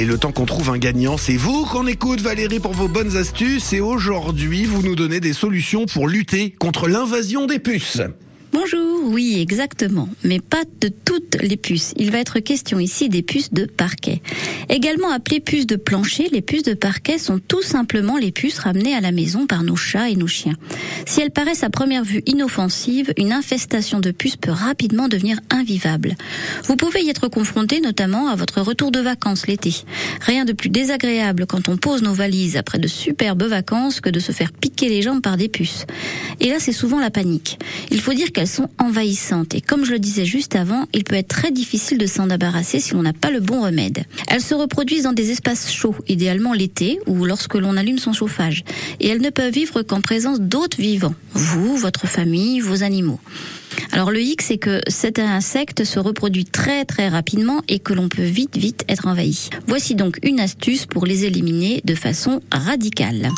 Allez, le temps qu'on trouve un gagnant, c'est vous qu'on écoute Valérie pour vos bonnes astuces et aujourd'hui vous nous donnez des solutions pour lutter contre l'invasion des puces. Bonjour, oui, exactement, mais pas de toutes les puces. Il va être question ici des puces de parquet. Également appelées puces de plancher, les puces de parquet sont tout simplement les puces ramenées à la maison par nos chats et nos chiens. Si elles paraissent à première vue inoffensives, une infestation de puces peut rapidement devenir invivable. Vous pouvez y être confronté notamment à votre retour de vacances l'été. Rien de plus désagréable quand on pose nos valises après de superbes vacances que de se faire piquer les jambes par des puces. Et là, c'est souvent la panique. Il faut dire elles sont envahissantes et comme je le disais juste avant, il peut être très difficile de s'en débarrasser si l'on n'a pas le bon remède. Elles se reproduisent dans des espaces chauds, idéalement l'été ou lorsque l'on allume son chauffage. Et elles ne peuvent vivre qu'en présence d'autres vivants, vous, votre famille, vos animaux. Alors le hic, c'est que cet insecte se reproduit très très rapidement et que l'on peut vite vite être envahi. Voici donc une astuce pour les éliminer de façon radicale.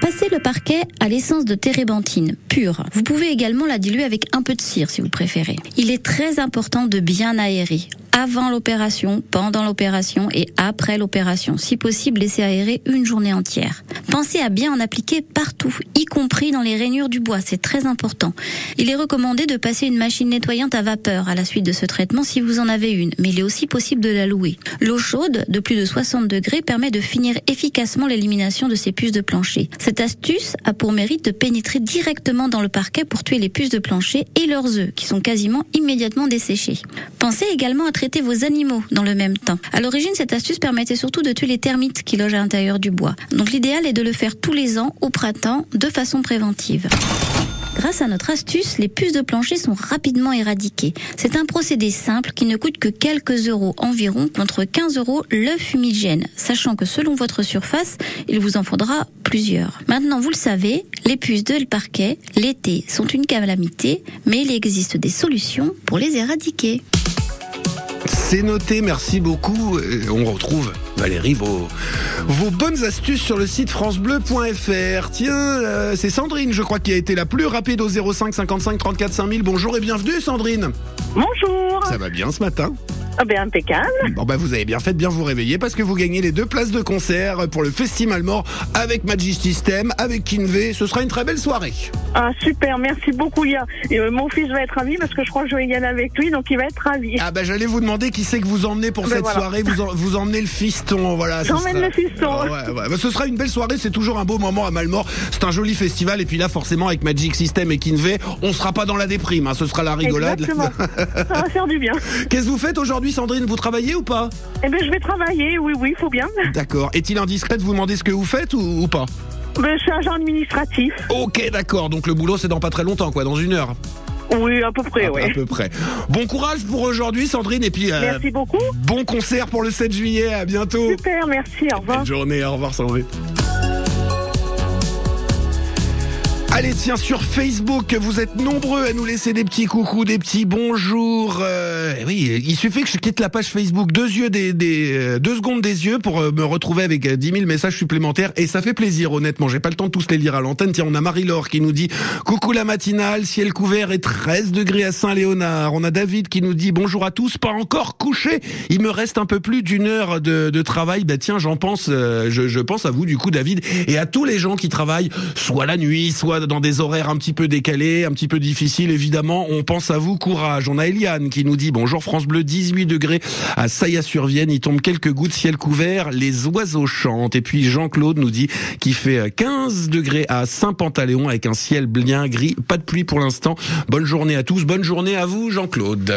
Passez le parquet à l'essence de térébenthine pure. Vous pouvez également la diluer avec un peu de cire si vous préférez. Il est très important de bien aérer avant l'opération, pendant l'opération et après l'opération. Si possible, laissez aérer une journée entière. Pensez à bien en appliquer partout, y compris dans les rainures du bois, c'est très important. Il est recommandé de passer une machine nettoyante à vapeur à la suite de ce traitement si vous en avez une, mais il est aussi possible de la louer. L'eau chaude de plus de 60 degrés permet de finir efficacement l'élimination de ces puces de plancher. Cette astuce a pour mérite de pénétrer directement dans le parquet pour tuer les puces de plancher et leurs œufs, qui sont quasiment immédiatement desséchés. Pensez également à traiter vos animaux dans le même temps. À l'origine, cette astuce permettait surtout de tuer les termites qui logent à l'intérieur du bois. Donc l'idéal est de le faire tous les ans au printemps de façon préventive. Grâce à notre astuce, les puces de plancher sont rapidement éradiquées. C'est un procédé simple qui ne coûte que quelques euros environ contre 15 euros le fumigène, sachant que selon votre surface, il vous en faudra plusieurs. Maintenant, vous le savez, les puces de parquet, l'été, sont une calamité, mais il existe des solutions pour les éradiquer. C'est noté, merci beaucoup. On retrouve, Valérie, vos, vos bonnes astuces sur le site francebleu.fr. Tiens, euh, c'est Sandrine, je crois, qui a été la plus rapide au 05 55 34 5000. Bonjour et bienvenue, Sandrine. Bonjour. Ça va bien ce matin ah ben impeccable. Bon ben vous avez bien fait de bien vous réveiller parce que vous gagnez les deux places de concert pour le Festival Mort avec Magic System, avec Kinvé. Ce sera une très belle soirée. Ah super, merci beaucoup. Et, euh, mon fils va être ravi parce que je crois que je vais y aller avec lui, donc il va être ravi. Ah ben j'allais vous demander qui c'est que vous emmenez pour ben cette soirée. Vous, vous emmenez le fiston, voilà. J'emmène le fiston. Ah ouais, ouais. ce sera une belle soirée. C'est toujours un beau moment à Malmort. C'est un joli festival et puis là forcément avec Magic System et Kinvé, on sera pas dans la déprime. Hein. Ce sera la rigolade. Exactement. Ça va faire du bien. Qu'est-ce que vous faites aujourd'hui, Sandrine? Vous travaillez ou pas? Eh ben, je vais travailler, oui, oui, il faut bien. D'accord. Est-il indiscret de vous demander ce que vous faites ou, pas? Ben, Je suis agent administratif. Ok, d'accord. Donc le boulot, c'est dans pas très longtemps, quoi, dans une heure. Oui, à peu près, oui. À peu près. Bon courage pour aujourd'hui, Sandrine, et puis. Euh, merci beaucoup. Bon concert pour le 7 juillet. À bientôt. Super, merci. Au revoir. Bonne journée. Au revoir, Sandrine. Allez, tiens, sur Facebook, vous êtes nombreux à nous laisser des petits coucous, des petits bonjours. Euh, oui, il suffit que je quitte la page Facebook deux yeux des, des euh, deux secondes des yeux pour euh, me retrouver avec 10 000 messages supplémentaires et ça fait plaisir, honnêtement. J'ai pas le temps de tous les lire à l'antenne. Tiens, on a Marie-Laure qui nous dit coucou la matinale, ciel couvert et 13 degrés à Saint-Léonard. On a David qui nous dit bonjour à tous, pas encore couché. Il me reste un peu plus d'une heure de, de travail. Bah tiens, j'en pense, je, je pense à vous du coup, David, et à tous les gens qui travaillent soit la nuit, soit dans des horaires un petit peu décalés, un petit peu difficiles, évidemment. On pense à vous, courage. On a Eliane qui nous dit bonjour France Bleu, 18 degrés à Saillat-sur-Vienne. Il tombe quelques gouttes, ciel couvert, les oiseaux chantent. Et puis Jean-Claude nous dit qu'il fait 15 degrés à Saint-Pantaléon avec un ciel bien gris. Pas de pluie pour l'instant. Bonne journée à tous. Bonne journée à vous, Jean-Claude.